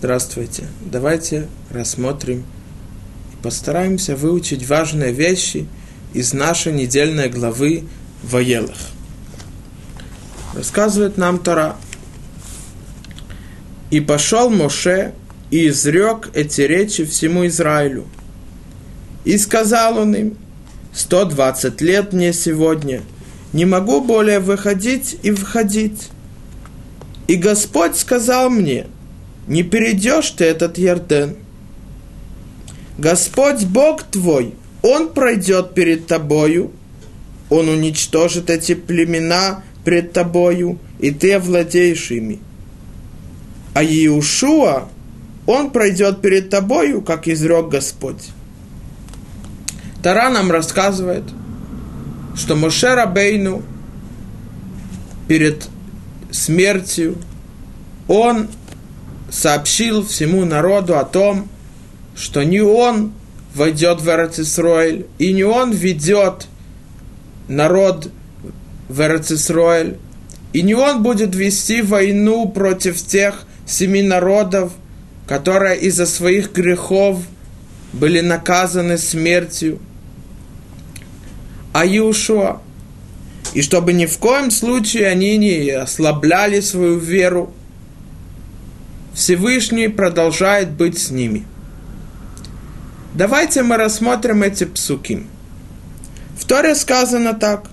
Здравствуйте. Давайте рассмотрим и постараемся выучить важные вещи из нашей недельной главы Воелах. Рассказывает нам Тора. И пошел Моше и изрек эти речи всему Израилю. И сказал он им, 120 лет мне сегодня, не могу более выходить и входить. И Господь сказал мне – не перейдешь ты этот Ярден. Господь Бог твой, Он пройдет перед тобою, Он уничтожит эти племена пред тобою, и ты овладеешь ими. А Иешуа, Он пройдет перед тобою, как изрек Господь. Тара нам рассказывает, что Моше Рабейну перед смертью он сообщил всему народу о том, что не он войдет в Эрцисроэль, и не он ведет народ в Эрцисроэль, и не он будет вести войну против тех семи народов, которые из-за своих грехов были наказаны смертью. А Иушуа, и чтобы ни в коем случае они не ослабляли свою веру, Всевышний продолжает быть с ними. Давайте мы рассмотрим эти псуки. В Торе сказано так.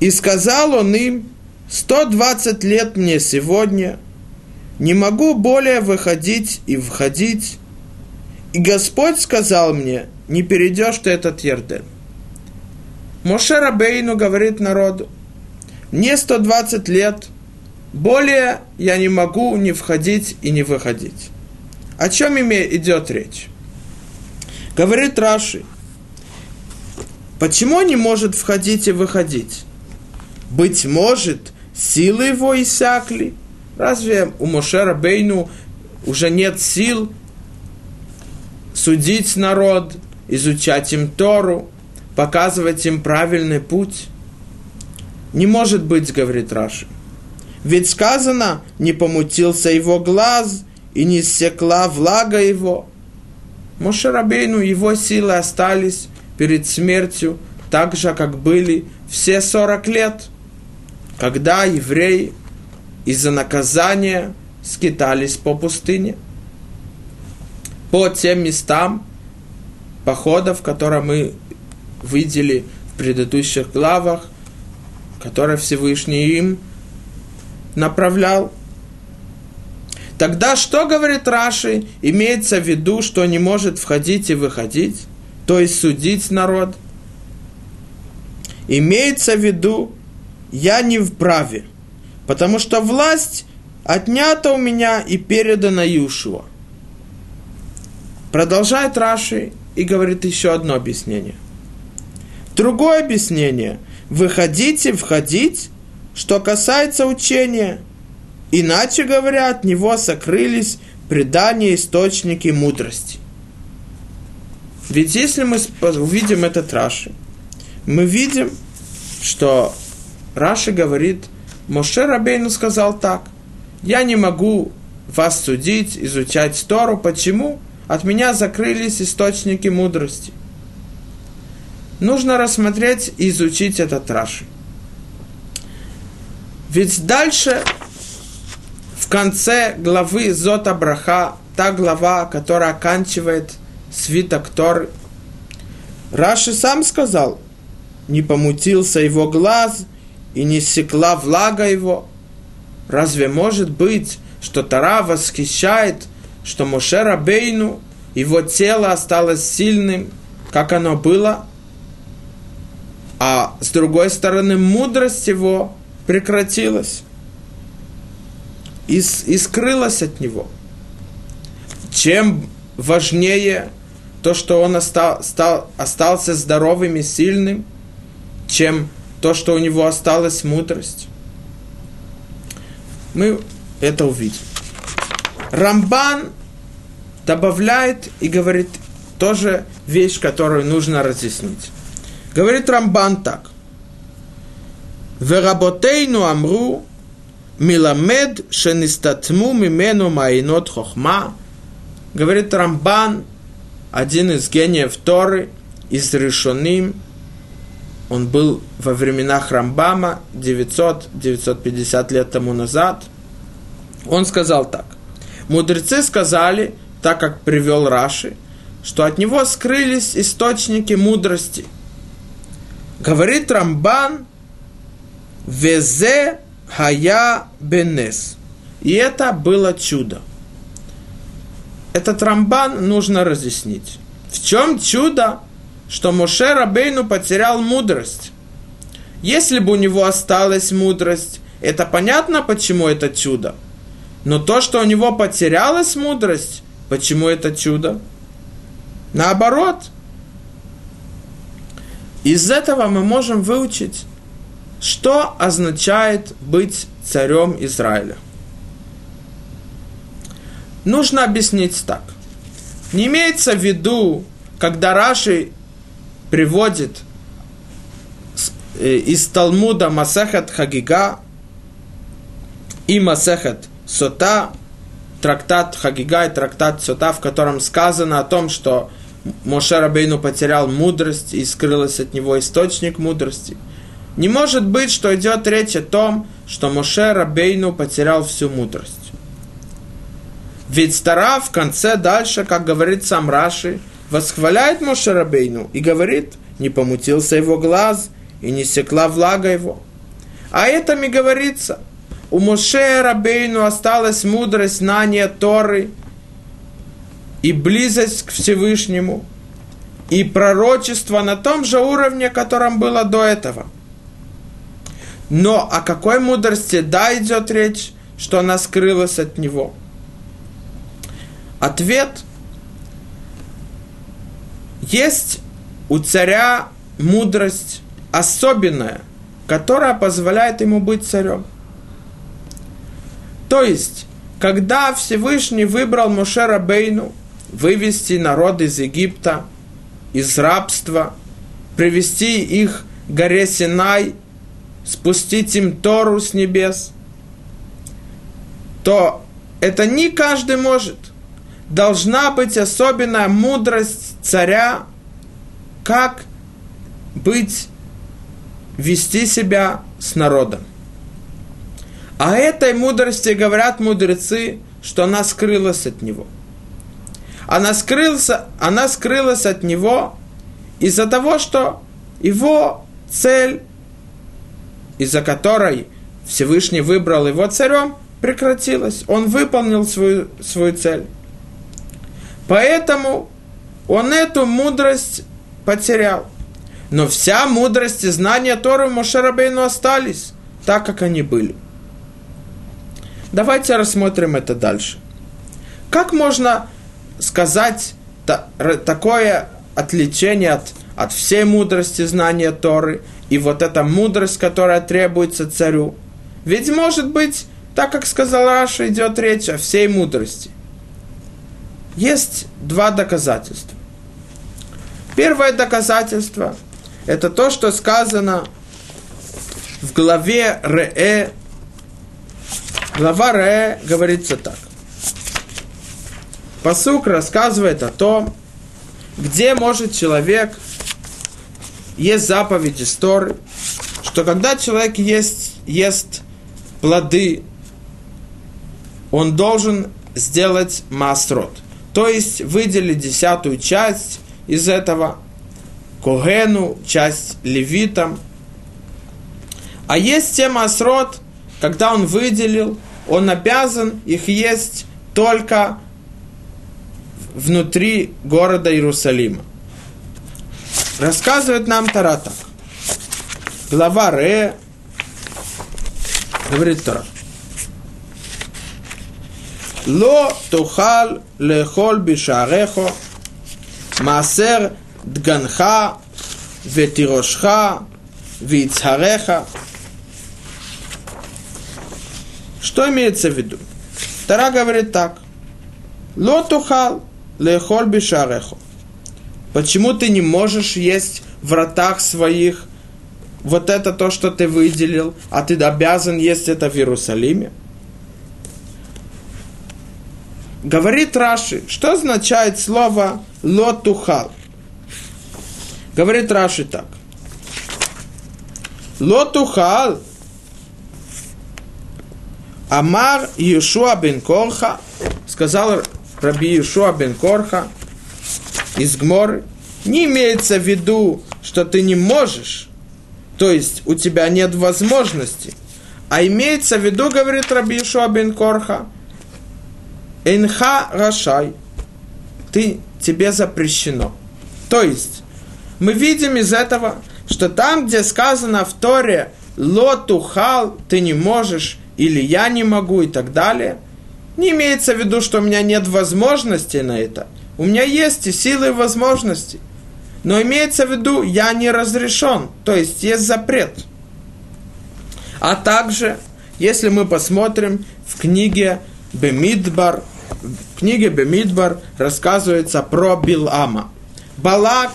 И сказал он им, 120 лет мне сегодня, не могу более выходить и входить. И Господь сказал мне, не перейдешь ты этот Ярден. Моше Рабейну говорит народу, мне 120 лет – более я не могу не входить и не выходить. О чем идет речь? Говорит Раши, почему не может входить и выходить? Быть может, силы его иссякли? Разве у Мошера Бейну уже нет сил судить народ, изучать им Тору, показывать им правильный путь? Не может быть, говорит Раши. Ведь сказано, не помутился его глаз, и не стекла влага его. Мошерабейну его силы остались перед смертью так же, как были все сорок лет, когда евреи из-за наказания скитались по пустыне, по тем местам походов, которые мы видели в предыдущих главах, которые Всевышний им направлял. Тогда что говорит Раши? Имеется в виду, что не может входить и выходить, то есть судить народ. Имеется в виду, я не вправе, потому что власть отнята у меня и передана Юшуа. Продолжает Раши и говорит еще одно объяснение. Другое объяснение. Выходите, входить что касается учения. Иначе говоря, от него сокрылись предания, источники мудрости. Ведь если мы увидим этот Раши, мы видим, что Раши говорит, Моше Рабейну сказал так, я не могу вас судить, изучать Тору. Почему? От меня закрылись источники мудрости. Нужно рассмотреть и изучить этот Раши. Ведь дальше, в конце главы Зота Браха, та глава, которая оканчивает свиток Торы, Раши сам сказал, не помутился его глаз и не секла влага его. Разве может быть, что Тара восхищает, что Моше Рабейну, его тело осталось сильным, как оно было, а с другой стороны мудрость его прекратилась и, и скрылась от него. Чем важнее то, что он остал, стал, остался здоровым и сильным, чем то, что у него осталась мудрость. Мы это увидим. Рамбан добавляет и говорит тоже вещь, которую нужно разъяснить. Говорит Рамбан так. Веработейну амру, Миламед шенистатму мимену майнот хохма. Говорит Рамбан, один из гениев Торы, из Решоним. Он был во временах Рамбама 900-950 лет тому назад. Он сказал так. Мудрецы сказали, так как привел Раши, что от него скрылись источники мудрости. Говорит Рамбан, Везе хая бенес. И это было чудо. Этот Рамбан нужно разъяснить. В чем чудо, что Моше Рабейну потерял мудрость? Если бы у него осталась мудрость, это понятно, почему это чудо. Но то, что у него потерялась мудрость, почему это чудо? Наоборот. Из этого мы можем выучить, что означает быть царем Израиля. Нужно объяснить так. Не имеется в виду, когда Раши приводит э, из Талмуда Масехет Хагига и Масехет Сота, трактат Хагига и трактат Сота, в котором сказано о том, что Моше Рабейну потерял мудрость и скрылась от него источник мудрости. Не может быть, что идет речь о том, что Моше Рабейну потерял всю мудрость. Ведь Стара в конце дальше, как говорит сам Раши, восхваляет Моше Рабейну и говорит, не помутился его глаз и не секла влага его. А это мне говорится, у Моше Рабейну осталась мудрость знания Торы и близость к Всевышнему, и пророчество на том же уровне, котором было до этого. Но о какой мудрости да идет речь, что она скрылась от него – Ответ. Есть у царя мудрость особенная, которая позволяет ему быть царем. То есть, когда Всевышний выбрал Мошера Бейну вывести народ из Египта, из рабства, привести их к горе Синай, спустить им Тору с небес, то это не каждый может должна быть особенная мудрость царя, как быть, вести себя с народом. А этой мудрости говорят мудрецы, что она скрылась от него. Она скрылась, она скрылась от него из-за того, что его цель, из-за которой Всевышний выбрал его царем, прекратилась. Он выполнил свою, свою цель. Поэтому он эту мудрость потерял. Но вся мудрость и знания Торы Мошерабейну остались, так как они были. Давайте рассмотрим это дальше. Как можно сказать та, такое отличение от, от всей мудрости знания Торы и вот эта мудрость, которая требуется царю? Ведь может быть, так как сказал Раша, идет речь о всей мудрости. Есть два доказательства. Первое доказательство – это то, что сказано в главе Ре. Глава Ре говорится так. Посук рассказывает о том, где может человек, есть заповедь истории, что когда человек ест, ест плоды, он должен сделать масрот – то есть выделили десятую часть из этого Когену, часть левитам. А есть тема Асрот, когда он выделил, он обязан их есть только внутри города Иерусалима. Рассказывает нам Таратак. Глава Ре, говорит Тора. Ло тухал лехол бишарехо масер дганха ветирошха вицареха. Что имеется в виду? Тара говорит так. Ло тухал лехол бишарехо. Почему ты не можешь есть в ротах своих вот это то, что ты выделил, а ты обязан есть это в Иерусалиме? Говорит Раши, что означает слово лотухал? Говорит Раши так. Лотухал Амар Иешуа бен Корха, сказал Раби Иешуа бен Корха – из Гморы, не имеется в виду, что ты не можешь, то есть у тебя нет возможности, а имеется в виду, говорит Раби Иешуа бен Корха, Энха Рашай, ты, тебе запрещено. То есть, мы видим из этого, что там, где сказано в Торе «Лотухал», ты не можешь, или я не могу и так далее, не имеется в виду, что у меня нет возможности на это. У меня есть и силы, и возможности. Но имеется в виду, я не разрешен, то есть есть запрет. А также, если мы посмотрим в книге Бемидбар, в книге Бемидбар рассказывается про Билама. Балак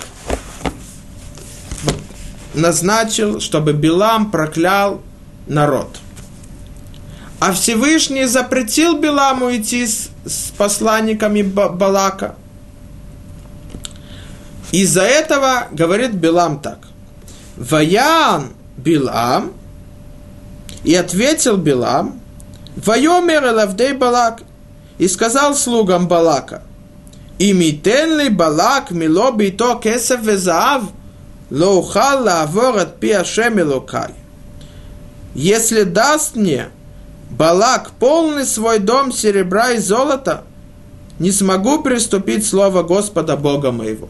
назначил, чтобы Билам проклял народ – а Всевышний запретил Биламу идти с, с посланниками Балака. Из-за этого говорит Билам так. Ваян Билам, и ответил Билам, Вайомер Лавдей Балак, и сказал слугам Балака, Имитен ли Балак мило бито кесев везаав, лоухал лавор от пи Ашем Если даст мне Балак, полный свой дом серебра и золота, не смогу приступить слово Господа Бога моего.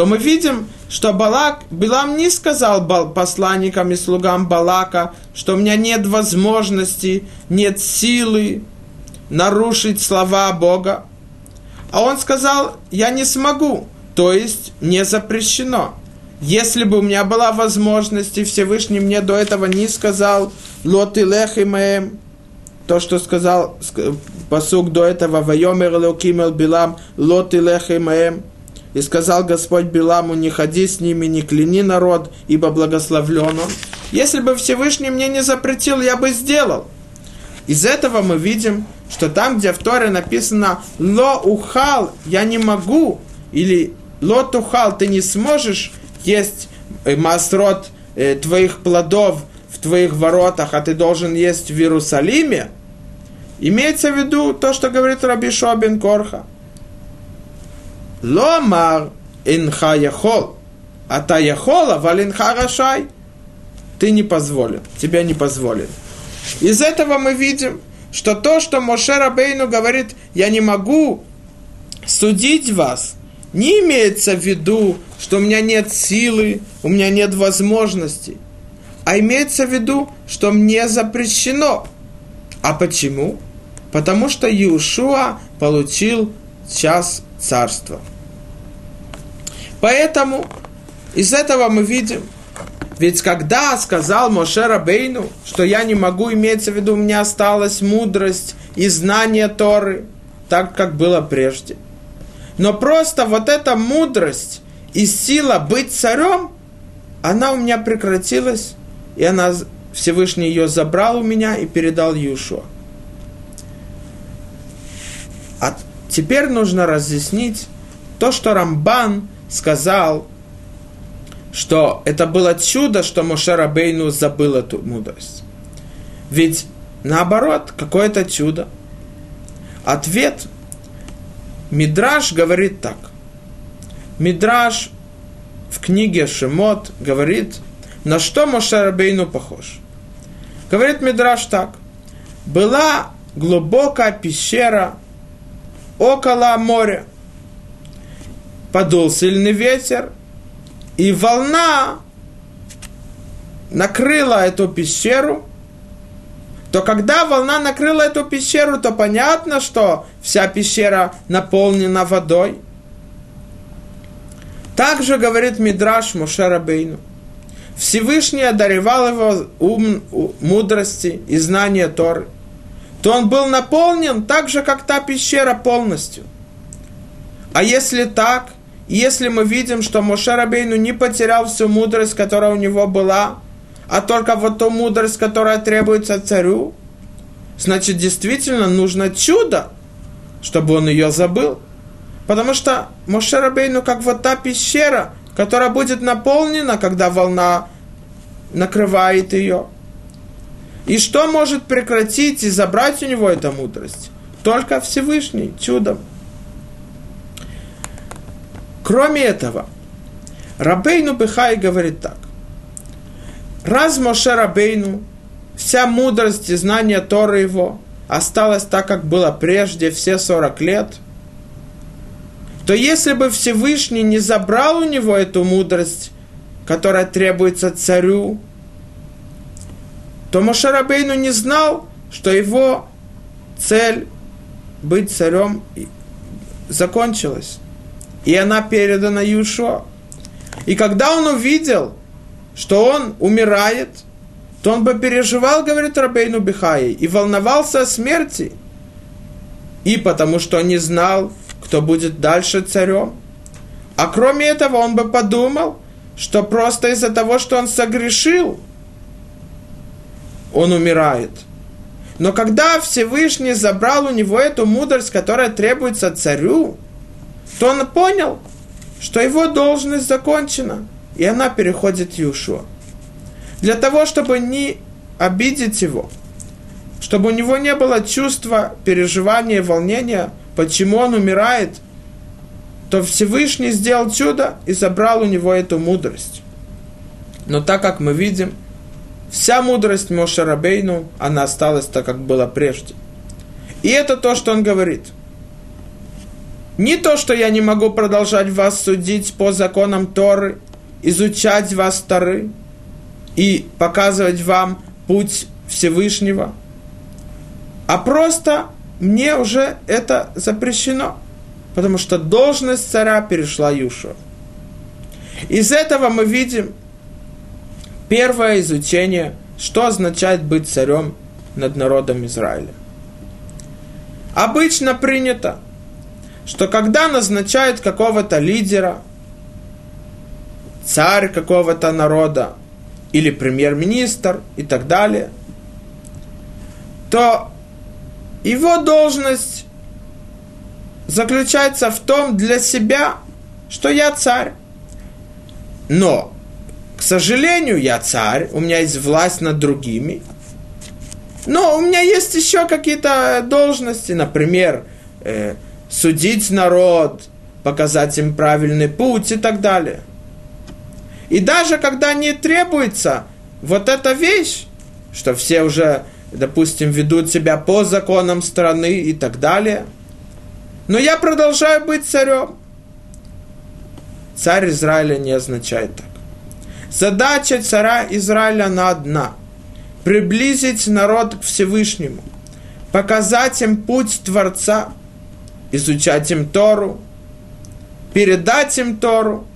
То мы видим, что Балак, Билам не сказал посланникам и слугам Балака, что у меня нет возможности, нет силы нарушить слова Бога. А он сказал, я не смогу, то есть не запрещено. Если бы у меня была возможность, и Всевышний мне до этого не сказал, лот и лехимаем, то, что сказал посук до этого, вайомер леукимел билам, лот и лехимаем, и сказал Господь Биламу, не ходи с ними, не кляни народ, ибо благословлен он. Если бы Всевышний мне не запретил, я бы сделал. Из этого мы видим, что там, где в Торе написано «Ло ухал», я не могу, или «Ло тухал», ты не сможешь, есть э, масрот э, твоих плодов в твоих воротах, а ты должен есть в Иерусалиме, имеется в виду то, что говорит Раби Шобин Корха. Ломар инха яхол, а та яхола валинха рашай. Ты не позволен, тебя не позволен. Из этого мы видим, что то, что Моше Рабейну говорит, я не могу судить вас – не имеется в виду, что у меня нет силы, у меня нет возможностей, а имеется в виду, что мне запрещено. А почему? Потому что Иешуа получил час царства. Поэтому из этого мы видим, ведь когда сказал Моше Рабейну, что я не могу, имеется в виду, у меня осталась мудрость и знание Торы, так как было прежде – но просто вот эта мудрость и сила быть царем, она у меня прекратилась, и она, Всевышний ее забрал у меня и передал Юшуа. А теперь нужно разъяснить то, что Рамбан сказал, что это было чудо, что Моше Рабейну забыл эту мудрость. Ведь наоборот, какое-то чудо. Ответ – Мидраш говорит так. Мидраш в книге Шемот говорит, на что Моше Рабейну похож. Говорит Мидраш так. Была глубокая пещера около моря. Подул сильный ветер, и волна накрыла эту пещеру – то когда волна накрыла эту пещеру, то понятно, что вся пещера наполнена водой. Также говорит Мидраш Мушера Бейну. Всевышний одаревал его ум, мудрости и знания Торы. То он был наполнен так же, как та пещера полностью. А если так, если мы видим, что Моше Рабейну не потерял всю мудрость, которая у него была, а только вот ту мудрость, которая требуется царю, значит, действительно нужно чудо, чтобы он ее забыл. Потому что Моше Рабейну как вот та пещера, которая будет наполнена, когда волна накрывает ее. И что может прекратить и забрать у него эту мудрость? Только Всевышний, чудом. Кроме этого, Рабейну Бехай говорит так. Раз Моше Рабейну, вся мудрость и знание Торы его осталось так, как было прежде, все 40 лет, то если бы Всевышний не забрал у него эту мудрость, которая требуется царю, то Мошарабейну не знал, что его цель быть царем закончилась. И она передана Юшо. И когда он увидел, что он умирает, то он бы переживал, говорит Рабейну Бихай, и волновался о смерти. И потому что он не знал, кто будет дальше царем. А кроме этого, он бы подумал, что просто из-за того, что он согрешил, он умирает. Но когда Всевышний забрал у него эту мудрость, которая требуется царю, то он понял, что его должность закончена, и она переходит Юшуа. Для того, чтобы не обидеть его, чтобы у него не было чувства переживания волнения, почему он умирает, то Всевышний сделал чудо и забрал у него эту мудрость. Но так как мы видим, вся мудрость Моше Рабейну, она осталась так, как было прежде. И это то, что он говорит – не то, что я не могу продолжать вас судить по законам Торы, изучать вас Торы и показывать вам путь Всевышнего, а просто мне уже это запрещено, потому что должность царя перешла Юшу. Из этого мы видим первое изучение, что означает быть царем над народом Израиля. Обычно принято – что когда назначают какого-то лидера, царь какого-то народа или премьер-министр и так далее, то его должность заключается в том для себя, что я царь. Но, к сожалению, я царь, у меня есть власть над другими. Но у меня есть еще какие-то должности, например, э, судить народ, показать им правильный путь и так далее. И даже когда не требуется вот эта вещь, что все уже, допустим, ведут себя по законам страны и так далее, но я продолжаю быть царем. Царь Израиля не означает так. Задача царя Израиля на одна – приблизить народ к Всевышнему, показать им путь Творца – изучать им Тору, передать им Тору.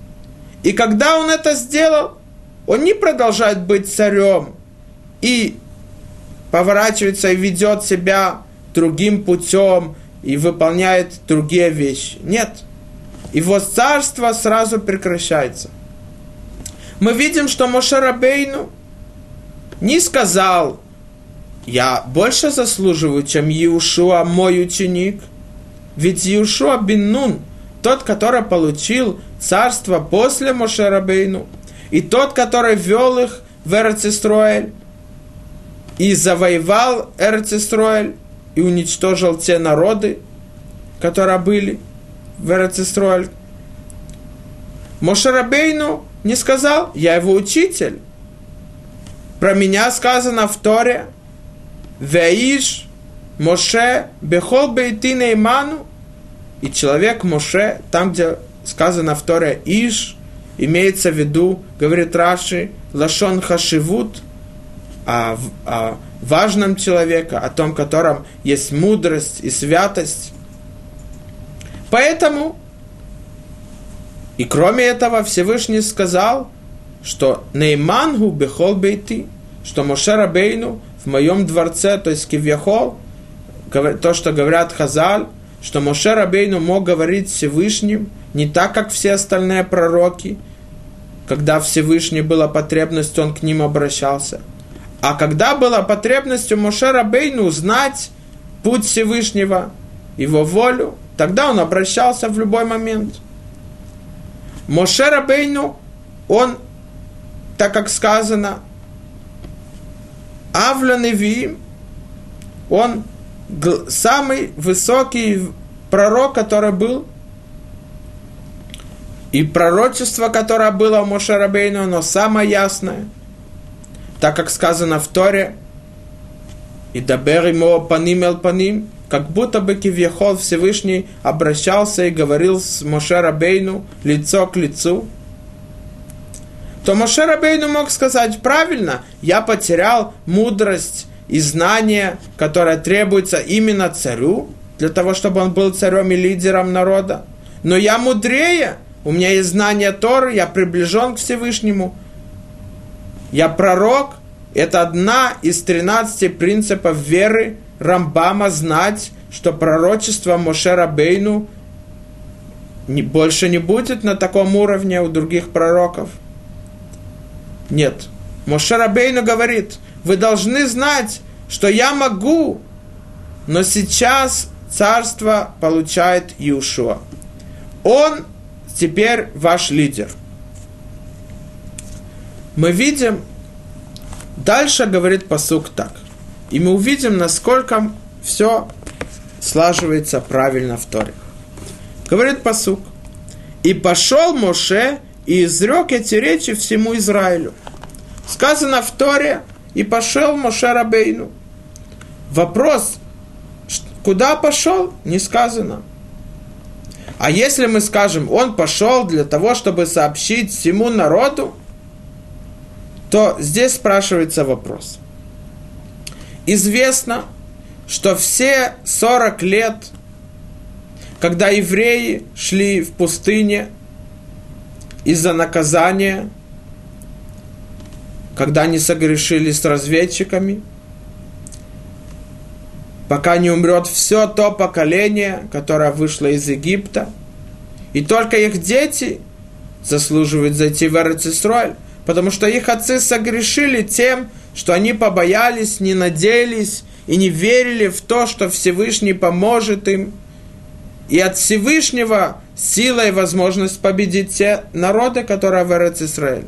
И когда он это сделал, он не продолжает быть царем и поворачивается и ведет себя другим путем и выполняет другие вещи. Нет. Его царство сразу прекращается. Мы видим, что Мошарабейну не сказал, я больше заслуживаю, чем Иушуа, мой ученик – ведь Иушуа бин Нун, тот, который получил царство после Мошерабейну, и тот, который вел их в Эрцистроэль, и завоевал Эрцистроэль, и уничтожил те народы, которые были в Эрцистроэль. Мошерабейну не сказал, я его учитель. Про меня сказано в Торе, Веиш Моше бехол бейти нейману, и человек Моше, там, где сказано в Торе Иш, имеется в виду, говорит Раши, Лашон Хашивут, о, о важном человеке, о том, котором есть мудрость и святость. Поэтому, и кроме этого, Всевышний сказал, что Неймангу бехол бейти, что Моше Рабейну в моем дворце, то есть Кивьяхол, то, что говорят Хазаль, что Моше Рабейну мог говорить Всевышним не так, как все остальные пророки, когда Всевышний была потребность, он к ним обращался. А когда была потребность у Моше Рабейну узнать путь Всевышнего, его волю, тогда он обращался в любой момент. Моше Рабейну, он, так как сказано, Авля Невиим, он самый высокий пророк, который был, и пророчество, которое было у Моше Рабейну, оно самое ясное, так как сказано в Торе, и дабер ему паним эл паним, как будто бы Кивьяхол Всевышний обращался и говорил с Моше Рабейну лицо к лицу, то Моше Рабейну мог сказать, правильно, я потерял мудрость и знание, которое требуется именно царю, для того, чтобы он был царем и лидером народа. Но я мудрее, у меня есть знание Торы, я приближен к Всевышнему. Я пророк, это одна из 13 принципов веры Рамбама знать, что пророчество Моше Рабейну не, больше не будет на таком уровне у других пророков. Нет. Моше Рабейну говорит, вы должны знать, что я могу, но сейчас царство получает Иушуа. Он теперь ваш лидер. Мы видим, дальше говорит посук так. И мы увидим, насколько все слаживается правильно в Торе. Говорит посук. И пошел Моше и изрек эти речи всему Израилю. Сказано в Торе, и пошел Моше Рабейну. Вопрос, куда пошел, не сказано. А если мы скажем, он пошел для того, чтобы сообщить всему народу, то здесь спрашивается вопрос. Известно, что все 40 лет, когда евреи шли в пустыне из-за наказания, когда они согрешили с разведчиками, пока не умрет все то поколение, которое вышло из Египта, и только их дети заслуживают зайти в Эрцисроль, потому что их отцы согрешили тем, что они побоялись, не надеялись и не верили в то, что Всевышний поможет им. И от Всевышнего сила и возможность победить те народы, которые в Эрец Исраэль.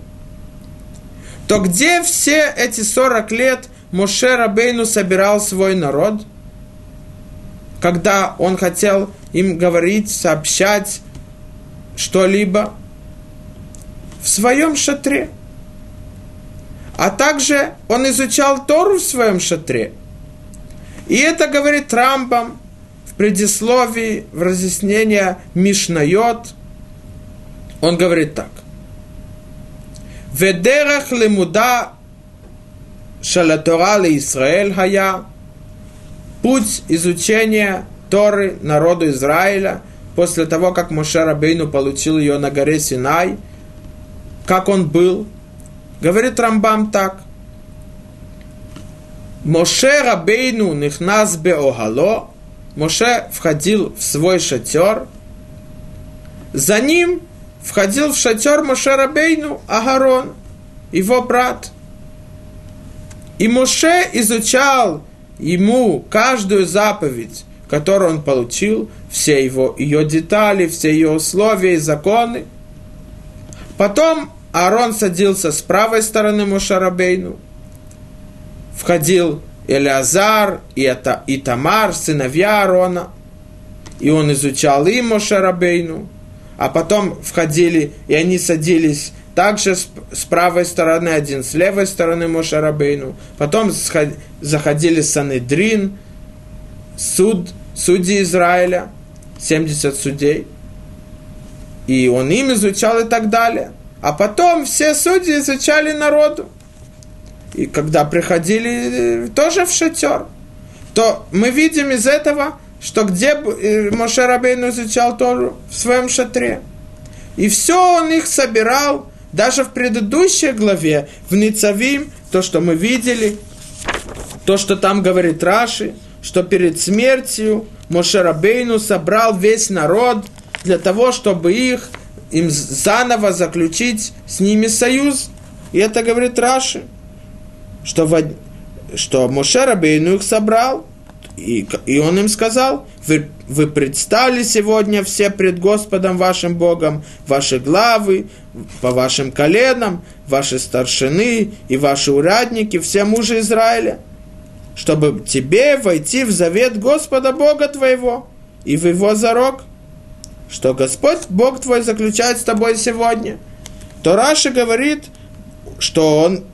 То где все эти 40 лет Моше Рабейну собирал свой народ, когда он хотел им говорить, сообщать что-либо в своем шатре – а также он изучал Тору в своем шатре. И это говорит Рамбам в предисловии, в разъяснении Мишнайот. Он говорит так. Ведерах лемуда шалатора Израиль хая путь изучения Торы народу Израиля после того, как Моше Рабейну получил ее на горе Синай, как он был, Говорит Рамбам так. Моше Рабейну нихназ беогало. Моше входил в свой шатер. За ним входил в шатер Моше Рабейну Агарон, его брат. И Моше изучал ему каждую заповедь, которую он получил, все его, ее детали, все ее условия и законы. Потом Аарон садился с правой стороны Мошарабейну. Входил Элиазар и, это, и Тамар, сыновья Аарона. И он изучал им Мошарабейну. А потом входили, и они садились также с, правой стороны, один с левой стороны Мошарабейну. Потом сход, заходили Санедрин, суд, судьи Израиля, 70 судей. И он им изучал и так далее. А потом все судьи изучали народу. И когда приходили э, тоже в шатер, то мы видим из этого, что где э, Моше Рабейн изучал Тору? В своем шатре. И все он их собирал, даже в предыдущей главе, в Ницавим, то, что мы видели, то, что там говорит Раши, что перед смертью Моше Рабейну собрал весь народ для того, чтобы их им заново заключить с ними союз. И это говорит Раши, что, в, что Моше Рабейну их собрал, и, и он им сказал, вы, вы предстали сегодня все пред Господом вашим Богом, ваши главы, по вашим коленам, ваши старшины и ваши урядники, все мужи Израиля, чтобы тебе войти в завет Господа Бога твоего и в его зарок, что Господь Бог твой заключает с тобой сегодня. То Раши говорит, что он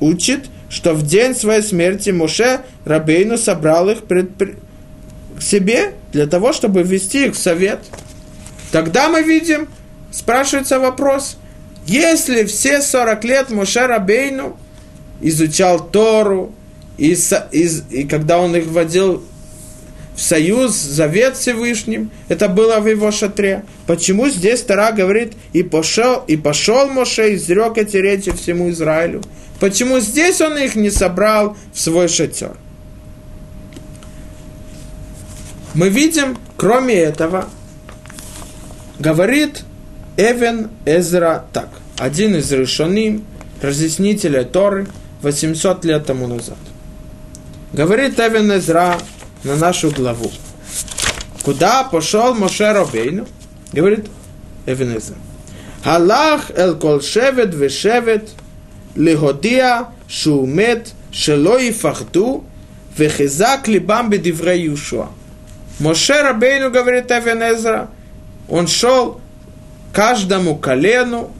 учит, что в день своей смерти Моше Рабейну собрал их пред, к себе для того, чтобы ввести их в совет. Тогда мы видим, спрашивается вопрос, если все 40 лет Моше Рабейну изучал Тору, и, и, и когда он их вводил в союз, завет Всевышним, это было в его шатре. Почему здесь Тара говорит, и пошел, и пошел Моше, и изрек эти речи всему Израилю? Почему здесь он их не собрал в свой шатер? Мы видим, кроме этого, говорит Эвен Эзра так. Один из решеним, разъяснителя Торы, 800 лет тому назад. Говорит Эвен Эзра на нашу главу. Куда пошел Моше Робейну? Говорит Эвенезер. Галах эль кол шевет вешевет лигодия шумет шелои фахду вехизак либам бедивре Юшуа. Моше Рабейну, говорит Эвенезра, он шел каждому колену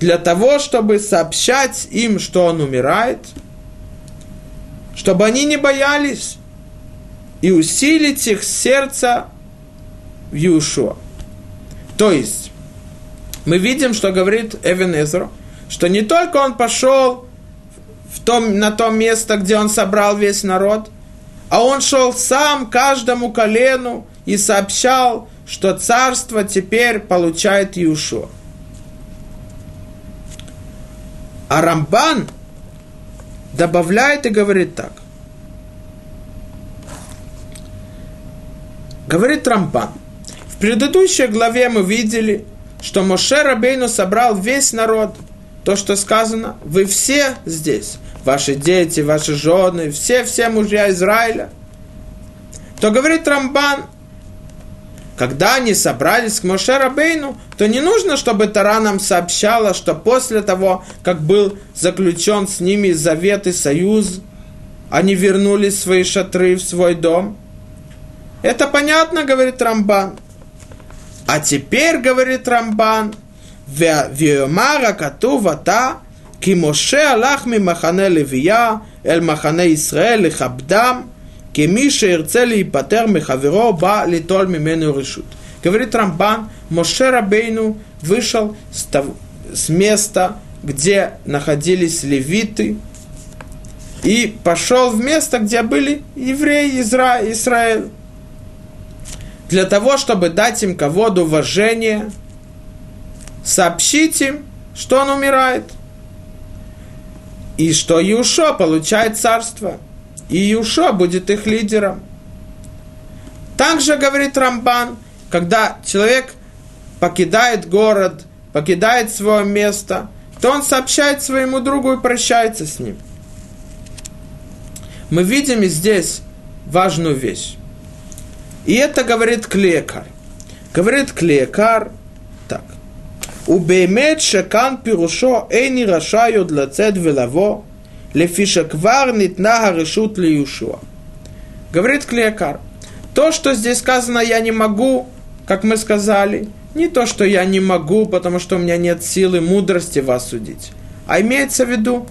для того, чтобы сообщать им, что он умирает, чтобы они не боялись, и усилить их сердце в Иешуа. То есть, мы видим, что говорит Эвен Эзра – что не только он пошел в том, на то место, где он собрал весь народ, а он шел сам каждому колену и сообщал, что царство теперь получает Иешуа. А Рамбан добавляет и говорит так. Говорит Рамбан. В предыдущей главе мы видели, что Моше Рабейну собрал весь народ – то, что сказано, вы все здесь, ваши дети, ваши жены, все-все мужья Израиля, то говорит Рамбан, когда они собрались к Моше Рабейну, то не нужно, чтобы Тара нам сообщала, что после того, как был заключен с ними завет и союз, они вернулись в свои шатры, в свой дом. Это понятно, говорит Рамбан. А теперь, говорит Рамбан, ויאמר הכתוב עתה כי משה הלך ממחנה לוויה אל מחנה ישראל לכבדם כמי שירצה להיפטר מחברו בא ליטול ממנו רשות. Говорит Рамбан, Моше Рабейну вышел с, того, с места, где находились левиты, и пошел в место, где были евреи Изра... Израиль, для того, чтобы дать им кого-то уважение – сообщить им, что он умирает. И что Юшо получает царство. И Юшо будет их лидером. Также говорит Рамбан, когда человек покидает город, покидает свое место, то он сообщает своему другу и прощается с ним. Мы видим здесь важную вещь. И это говорит Клекар. Говорит Клекар так – ובאמת שכאן פירושו איני רשאי עוד לצאת ולבוא, לפי שכבר ניתנה הרשות ליהושע. Говорит Клеякар, то, что здесь сказано, я не могу, как мы сказали, не то, что я не могу, потому что у меня нет силы, мудрости вас судить, а имеется в виду,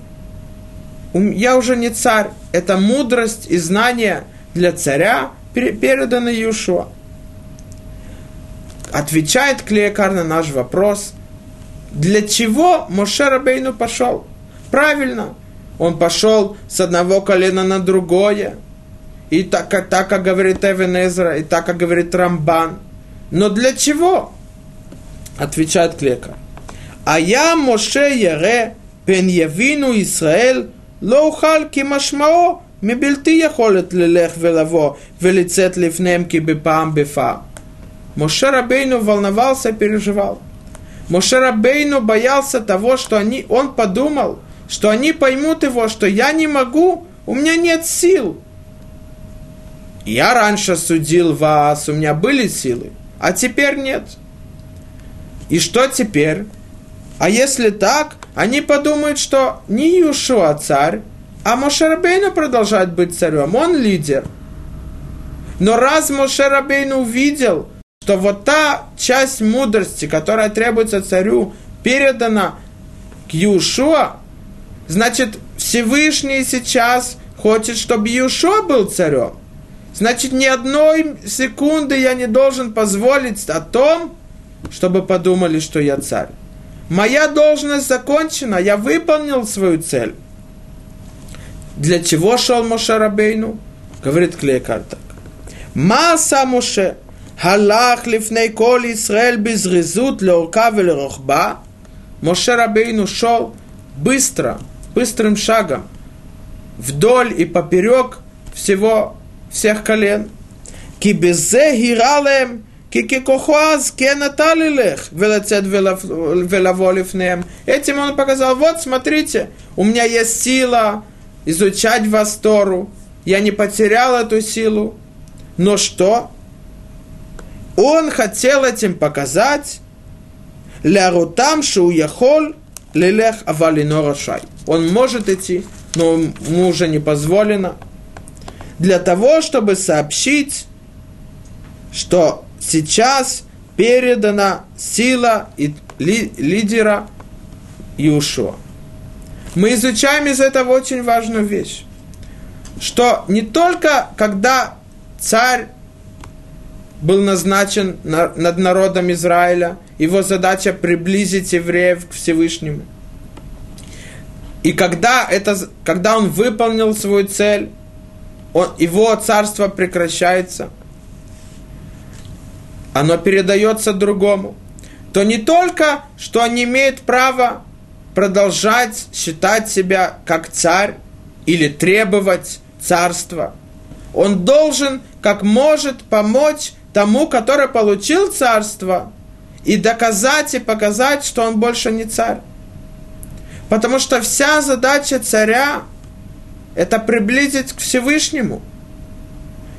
я уже не царь, это мудрость и знание для царя переданы Иешуа. Отвечает Клеякарна наш вопрос, для чего Моше Рабейну пошел? Правильно, он пошел с одного колена на другое. И так, так как говорит Эвен Эзра, и так, как говорит Рамбан. Но для чего? Отвечает Клека. А я Моше Ере пен Явину Исраэль лоухал кимашмао מבלתי יכולת ללך ולבוא ולצאת לפניהם כי בפעם בפעם. Моше Рабейну волновался, переживал – Мошерабейну боялся того, что они, он подумал, что они поймут его, что я не могу, у меня нет сил. я раньше судил вас, у меня были силы, а теперь нет. И что теперь? А если так, они подумают, что не Юшуа царь, а Мошерабейну продолжает быть царем, он лидер. Но раз Мошерабейну увидел, что вот та часть мудрости, которая требуется царю, передана к Юшуа, значит, Всевышний сейчас хочет, чтобы Юшуа был царем. Значит, ни одной секунды я не должен позволить о том, чтобы подумали, что я царь. Моя должность закончена, я выполнил свою цель. Для чего шел Моше Рабейну? Говорит Клейкар так. Маса Моше, Халах лифней кол Исраэль без резут леорка велерохба. Моше Рабейну шел быстро, быстрым шагом, вдоль и поперек всего, всех колен. ки Кибезе гиралем, кикикохуаз, кенаталилех, велецет велаво лифнеем. Этим он показал, вот, смотрите, у меня есть сила, изучать вас Тору. Я не потерял эту силу. Но что? Он хотел этим показать, лярутам шуяхол лилех авалино рашай. Он может идти, но ему уже не позволено. Для того, чтобы сообщить, что сейчас передана сила и ли, лидера Иушуа. Мы изучаем из этого очень важную вещь, что не только когда царь был назначен над народом Израиля, его задача приблизить евреев к Всевышнему. И когда, это, когда он выполнил свою цель, он, его царство прекращается – оно передается другому, то не только, что он не имеет права продолжать считать себя как царь или требовать царства, он должен, как может, помочь тому, который получил царство, и доказать и показать, что он больше не царь. Потому что вся задача царя – это приблизить к Всевышнему –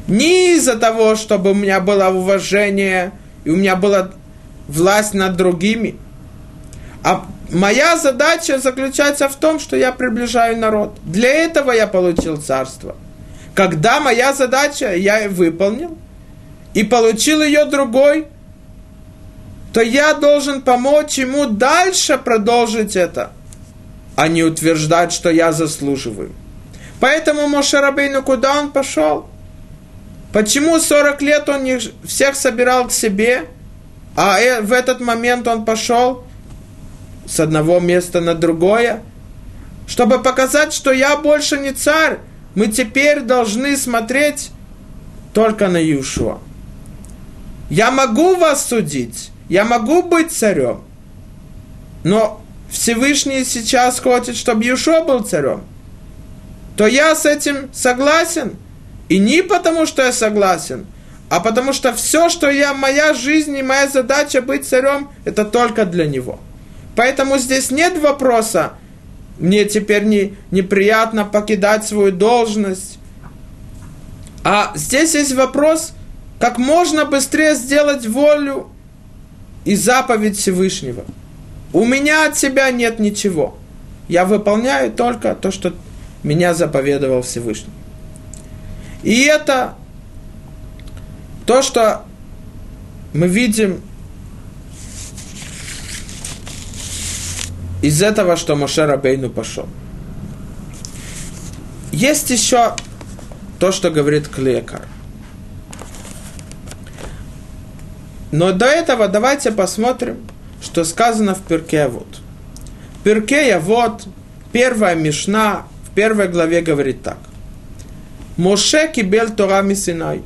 не из-за того, чтобы у меня было уважение и у меня была власть над другими. А моя задача заключается в том, что я приближаю народ. Для этого я получил царство. Когда моя задача я выполнил и получил ее другой, то я должен помочь ему дальше продолжить это, а не утверждать, что я заслуживаю. Поэтому Мошерабейну, куда он пошел? Почему 40 лет он их всех собирал к себе, а э, в этот момент он пошел с одного места на другое? Чтобы показать, что я больше не царь, мы теперь должны смотреть только на Иешуа. Я могу вас судить, я могу быть царем, но Всевышний сейчас хочет, чтобы Иешуа был царем. То я с этим согласен – и не потому, что я согласен, а потому что все, что я, моя жизнь и моя задача быть царем, это только для него. Поэтому здесь нет вопроса, мне теперь не, неприятно покидать свою должность. А здесь есть вопрос, как можно быстрее сделать волю и заповедь Всевышнего. У меня от себя нет ничего. Я выполняю только то, что меня заповедовал Всевышний. И это то, что мы видим из этого, что Моше Рабейну пошел. Есть еще то, что говорит Клекар. Но до этого давайте посмотрим, что сказано в Перке вот. Перке вот, первая Мишна, в первой главе говорит так. Моше кибель Тора Синай.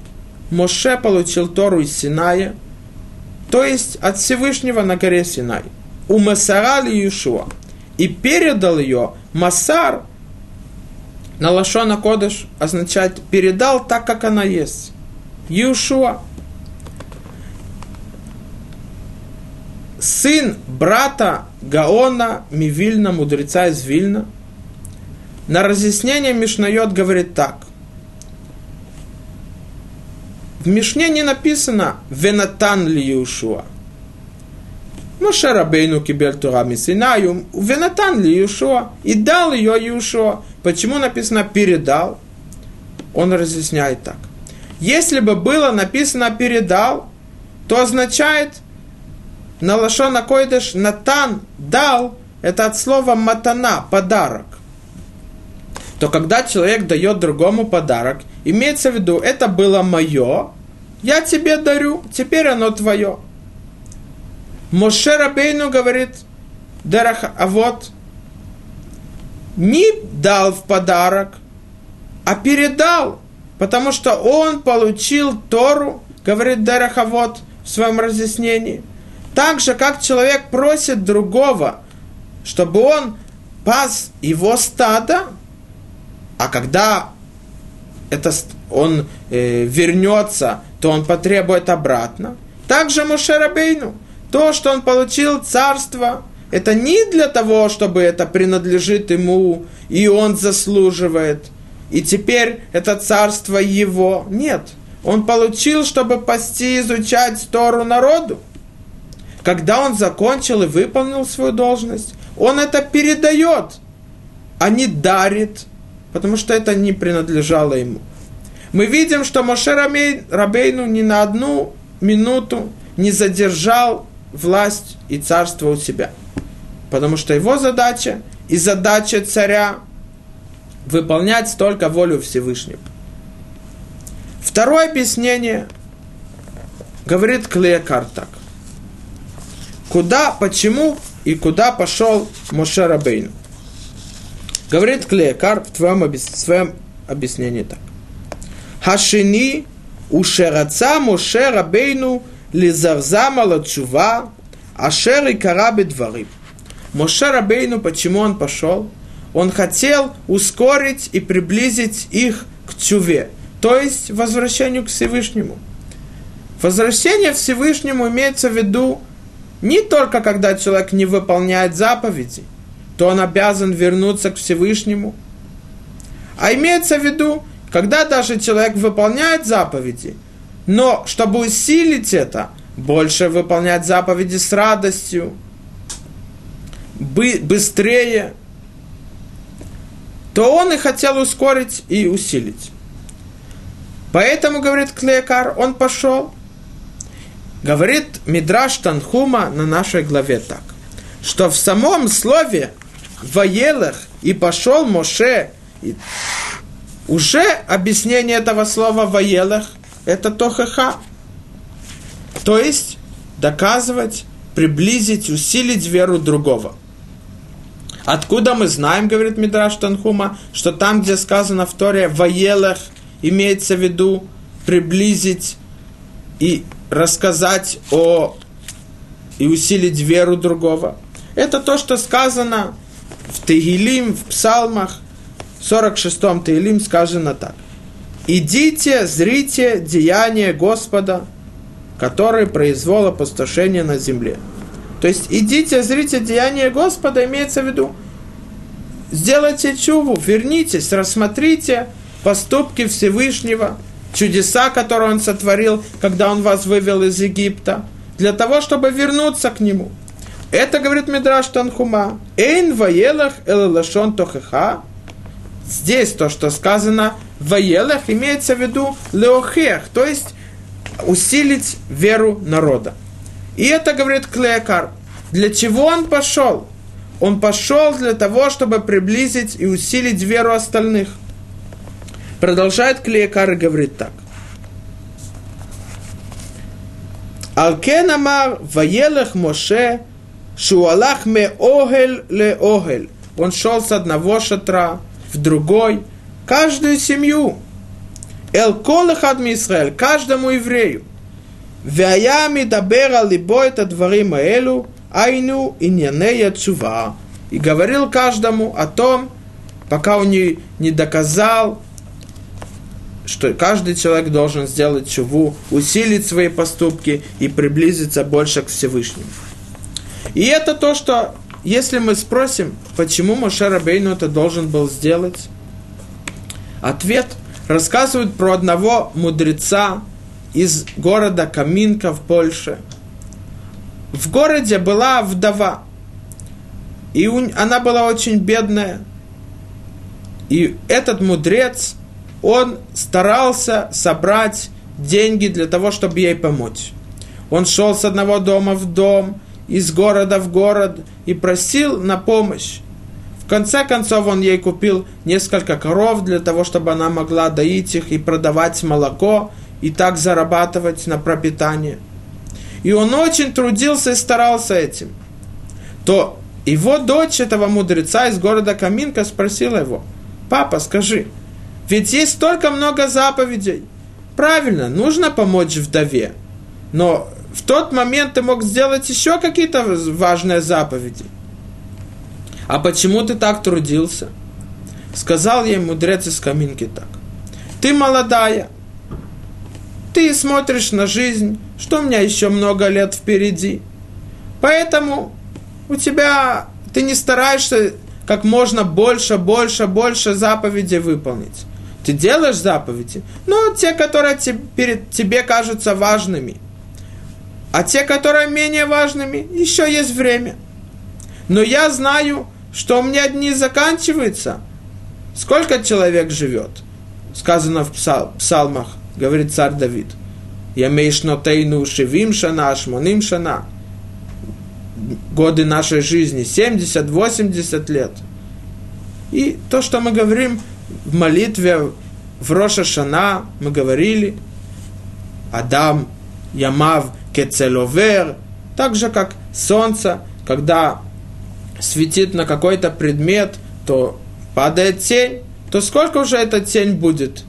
Моше получил Тору из Синая, то есть от Всевышнего на горе Синай. У Масара Иешуа. И передал ее Масар на Лашона Кодыш означает передал так, как она есть. Иешуа. Сын брата Гаона Мивильна, мудреца из Вильна, на разъяснение Мишнает говорит так. в Мишне не написано «Венатан ли Иешуа». Моше Рабейну кибель Тура Мисинаю, Венатан ли Иешуа, и дал ее Иешуа. Почему написано «передал»? Он разъясняет так. Если бы было написано «передал», то означает на Лашона Койдыш «натан» «дал» – это от слова «матана» – «подарок». То когда человек дает другому подарок, имеется в виду, это было мое, я тебе дарю, теперь оно твое. Моше Рабейну говорит, Дерах, а вот не дал в подарок, а передал, потому что он получил Тору, говорит Дерахавод в своем разъяснении. Так же, как человек просит другого, чтобы он пас его стадо, а когда это он э, вернется, то он потребует обратно. Также Мушерабейну, то, что он получил царство, это не для того, чтобы это принадлежит ему, и он заслуживает, и теперь это царство его. Нет, он получил, чтобы пасти, изучать Тору народу. Когда он закончил и выполнил свою должность, он это передает, а не дарит, потому что это не принадлежало ему. Мы видим, что Моше Рабейну ни на одну минуту не задержал власть и царство у себя. Потому что его задача и задача царя выполнять только волю Всевышнего. Второе объяснение говорит Клеякар так. Куда, почему и куда пошел Моше Рабейну? Говорит Клеякар в твоем, в своем объяснении так. Хашини ушераца Моше Рабейну лизарзама лачува ашер и караби дворим. Моше Рабейну, почему он пошел? Он хотел ускорить и приблизить их к чуве, то есть возвращению к Всевышнему. Возвращение к Всевышнему имеется в виду не только когда человек не выполняет заповеди, то он обязан вернуться к Всевышнему, а имеется в виду, когда даже человек выполняет заповеди, но чтобы усилить это, больше выполнять заповеди с радостью, быстрее, то он и хотел ускорить и усилить. Поэтому, говорит Клеекар, он пошел. Говорит Мидраш Танхума на нашей главе так, что в самом слове «воелах» и «пошел Моше» уже объяснение этого слова «воелах» – это тохаха. То есть доказывать, приблизить, усилить веру другого. Откуда мы знаем, говорит Мидраш Танхума, что там, где сказано в Торе «воелах», имеется в виду приблизить и рассказать о и усилить веру другого. Это то, что сказано в Тегилим, в Псалмах, 46-м Таилим сказано так. «Идите, зрите деяния Господа, который произвел опустошение на земле». То есть, идите, зрите деяния Господа, имеется в виду, сделайте чуву, вернитесь, рассмотрите поступки Всевышнего, чудеса, которые Он сотворил, когда Он вас вывел из Египта, для того, чтобы вернуться к Нему. Это говорит Мидраш Танхума. Эйн ваелах элалашон тохеха, здесь то, что сказано в воелах, имеется в виду леохех, то есть усилить веру народа. И это говорит Клеякар. Для чего он пошел? Он пошел для того, чтобы приблизить и усилить веру остальных. Продолжает Клеякар и говорит так. Алкен амар ваелах Моше шуалах ме огель ле огель. Он шел с одного шатра в другой, каждую семью. Эл колахад Израиль, каждому еврею. Ваями дабера либо это дворим элу, айну иньянея чува. И говорил каждому о том, пока он не, не доказал, что каждый человек должен сделать чуву, усилить свои поступки и приблизиться больше к Всевышнему. И это то, что если мы спросим, почему Моше Рабейну это должен был сделать, ответ рассказывает про одного мудреца из города Каминка в Польше. В городе была вдова, и она была очень бедная. И этот мудрец, он старался собрать деньги для того, чтобы ей помочь. Он шел с одного дома в дом, из города в город и просил на помощь. В конце концов он ей купил несколько коров для того, чтобы она могла доить их и продавать молоко, и так зарабатывать на пропитание. И он очень трудился и старался этим. То его дочь этого мудреца из города Каминка спросила его, папа, скажи, ведь есть столько много заповедей. Правильно, нужно помочь вдове. Но в тот момент ты мог сделать еще какие-то важные заповеди. А почему ты так трудился? Сказал ей мудрец из каминки так. Ты молодая, ты смотришь на жизнь, что у меня еще много лет впереди. Поэтому у тебя, ты не стараешься как можно больше, больше, больше заповедей выполнить. Ты делаешь заповеди, но те, которые тебе, тебе кажутся важными. А те, которые менее важными, еще есть время. Но я знаю, что у меня дни заканчиваются. Сколько человек живет? Сказано в псал, псалмах, говорит царь Давид. Я нотейну шевим шана, шмоним шана. Годы нашей жизни 70-80 лет. И то, что мы говорим в молитве в Роша Шана, мы говорили, Адам, Ямав, Кецеловер, так же как солнце, когда светит на какой-то предмет, то падает тень, то сколько уже эта тень будет?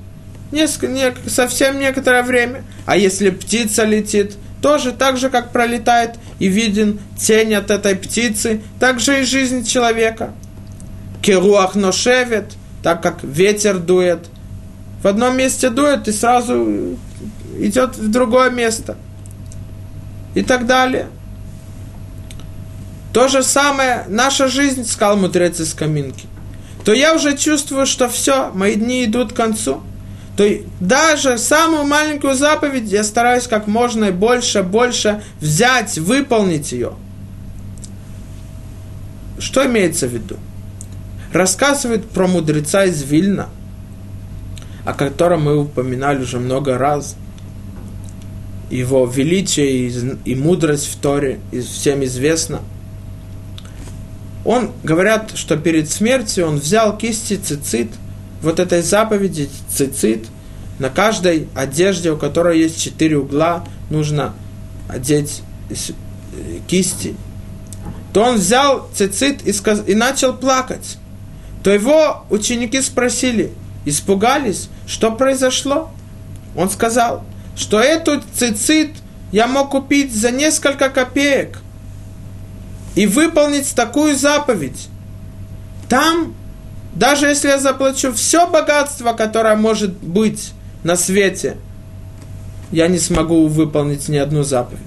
Несколько, не, совсем некоторое время. А если птица летит, тоже так же, как пролетает и виден тень от этой птицы, так же и жизнь человека. Керуах ношевет, так как ветер дует. В одном месте дует и сразу идет в другое место. И так далее. То же самое наша жизнь, сказал мудрец из каминки. То я уже чувствую, что все, мои дни идут к концу. То даже самую маленькую заповедь я стараюсь как можно больше, больше взять, выполнить ее. Что имеется в виду? Рассказывает про мудреца из Вильна, о котором мы упоминали уже много раз. Его величие и, мудрость в Торе всем известно – он, говорят, что перед смертью он взял кисти цицит, вот этой заповеди цицит, на каждой одежде, у которой есть четыре угла, нужно одеть кисти. То он взял цицит и, сказ... и начал плакать. То его ученики спросили, испугались, что произошло. Он сказал, что эту цицит я мог купить за несколько копеек – и выполнить такую заповедь. Там, даже если я заплачу все богатство, которое может быть на свете, я не смогу выполнить ни одну заповедь.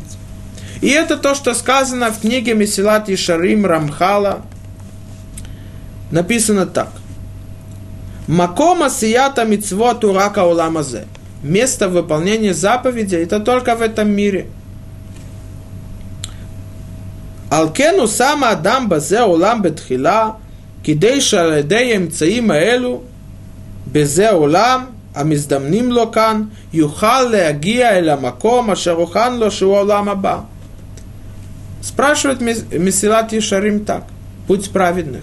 И это то, что сказано в книге Месилат и Шарим Рамхала. Написано так. Макома сията мицвот урака уламазе. Место выполнения заповеди это только в этом мире – על כן הוא שם האדם בזה העולם בתחילה, כדי שעל ידי האמצעים האלו, בזה העולם, המזדמנים לו כאן, יוכל להגיע אל המקום אשר הוכן לו שהוא העולם הבא. Спрашивает Месилат Ешарим так, путь праведных.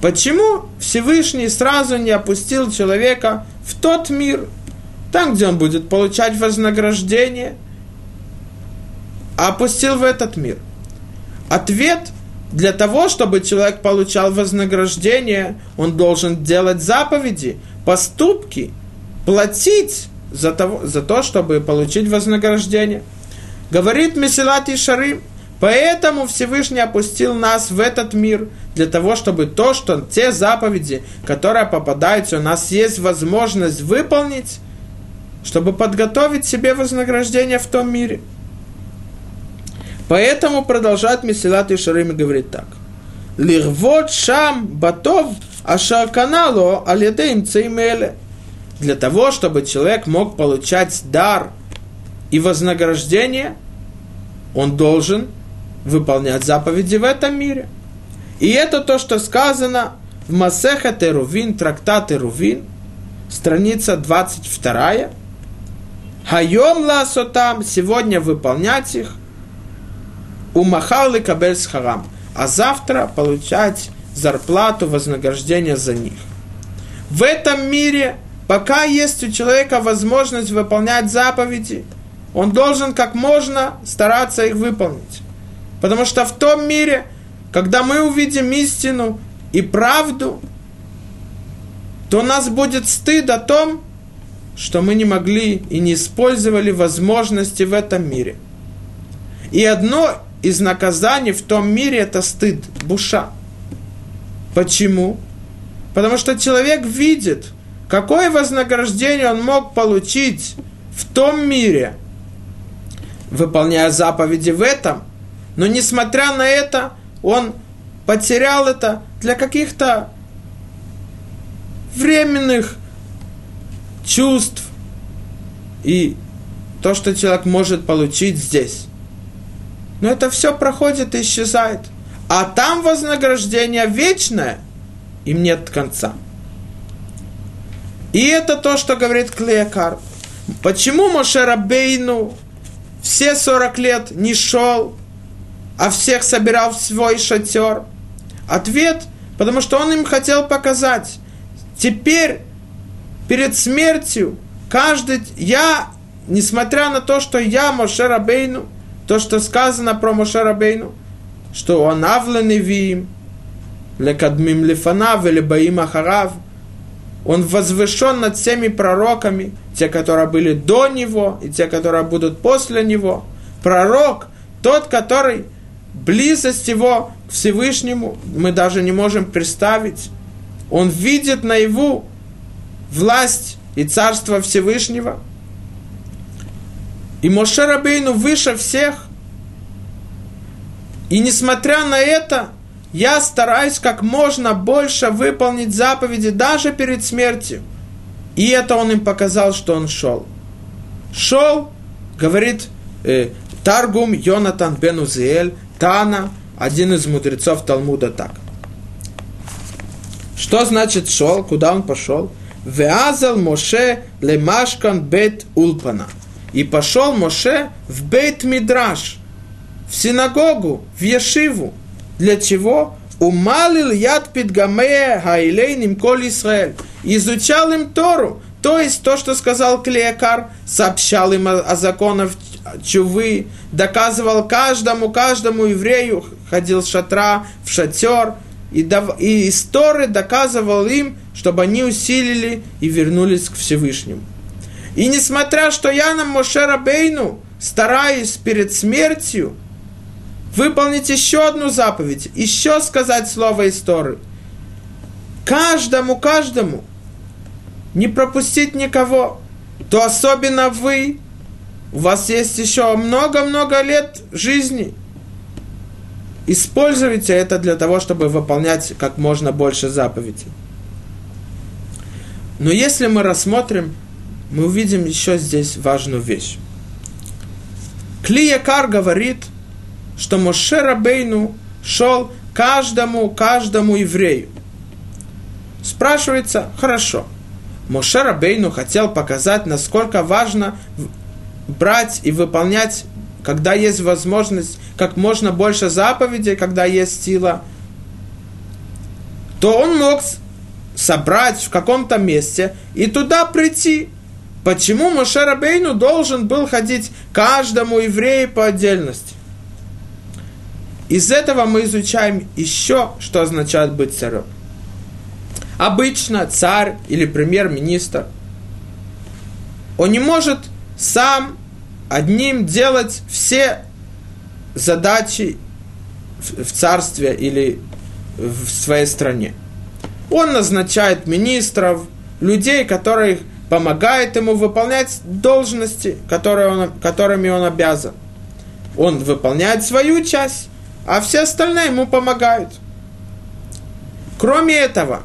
Почему Всевышний сразу не опустил человека в тот мир, там, где он будет получать вознаграждение, а опустил в этот мир? Ответ для того, чтобы человек получал вознаграждение, он должен делать заповеди, поступки, платить за, того, за то, чтобы получить вознаграждение. Говорит Месилат и поэтому Всевышний опустил нас в этот мир, для того, чтобы то, что те заповеди, которые попадаются, у нас есть возможность выполнить, чтобы подготовить себе вознаграждение в том мире – Поэтому продолжает Месилат и Шарим и говорит так. Лирвот шам батов ашар канало алидеем цеймеле. Для того, чтобы человек мог получать дар и вознаграждение, он должен выполнять заповеди в этом мире. И это то, что сказано в Масеха Терувин, трактат Терувин, страница 22. Хайом ласотам, сегодня выполнять их, умахал и кабель схарам, а завтра получать зарплату, вознаграждение за них. В этом мире, пока есть у человека возможность выполнять заповеди, он должен как можно стараться их выполнить. Потому что в том мире, когда мы увидим истину и правду, то у нас будет стыд о том, что мы не могли и не использовали возможности в этом мире. И одно из наказаний в том мире это стыд, буша. Почему? Потому что человек видит, какое вознаграждение он мог получить в том мире, выполняя заповеди в этом, но несмотря на это, он потерял это для каких-то временных чувств и то, что человек может получить здесь. Но это все проходит и исчезает. А там вознаграждение вечное, им нет конца. И это то, что говорит Клеякар. Почему Моше Рабейну все 40 лет не шел, а всех собирал в свой шатер? Ответ, потому что он им хотел показать. Теперь, перед смертью, каждый, я, несмотря на то, что я Моше Рабейну, то, что сказано про Моше Рабейну, что он авленевим, лекадмим лифанав или баим ахарав, он возвышен над всеми пророками, те, которые были до него, и те, которые будут после него. Пророк, тот, который близость его к Всевышнему, мы даже не можем представить. Он видит наяву власть и царство Всевышнего. И Моше Рабейну выше всех. И несмотря на это, я стараюсь как можно больше выполнить заповеди даже перед смертью. И это он им показал, что он шел. Шел, говорит э, Таргум Йонатан бен Узиэль, Тана, один из мудрецов Талмуда так. Что значит шел? Куда он пошел? Веазал Моше лемашкан бет улпана. И пошел Моше в бейт Мидраш, в синагогу, в Ешиву. Для чего? Умалил яд пидгамея хайлейним коль Исраэль. Изучал им Тору. То есть то, что сказал Клеякар, сообщал им о, о законах чувы, доказывал каждому, каждому еврею, ходил с шатра в шатер, и, дав, и из Торы доказывал им, чтобы они усилили и вернулись к Всевышнему. И несмотря, что я на Мошера Бейну стараюсь перед смертью выполнить еще одну заповедь, еще сказать слово истории. Каждому, каждому, не пропустить никого, то особенно вы, у вас есть еще много-много лет жизни. Используйте это для того, чтобы выполнять как можно больше заповедей. Но если мы рассмотрим, мы увидим еще здесь важную вещь. Клиякар говорит – что Моше Рабейну шел каждому, каждому еврею. Спрашивается, хорошо, Моше Рабейну хотел показать, насколько важно брать и выполнять, когда есть возможность, как можно больше заповедей, когда есть сила, то он мог собрать в каком-то месте и туда прийти. Почему Моше Рабейну должен был ходить каждому еврею по отдельности? Из этого мы изучаем еще, что означает быть царем. Обычно царь или премьер-министр, он не может сам одним делать все задачи в царстве или в своей стране. Он назначает министров, людей, которые помогают ему выполнять должности, которые он, которыми он обязан. Он выполняет свою часть, а все остальные ему помогают. Кроме этого,